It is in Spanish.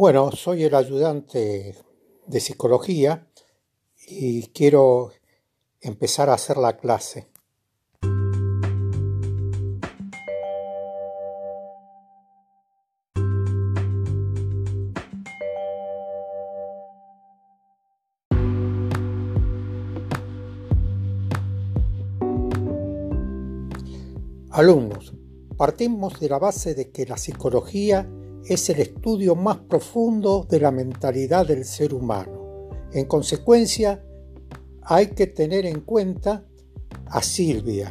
Bueno, soy el ayudante de psicología y quiero empezar a hacer la clase. Alumnos, partimos de la base de que la psicología es el estudio más profundo de la mentalidad del ser humano. En consecuencia, hay que tener en cuenta a Silvia,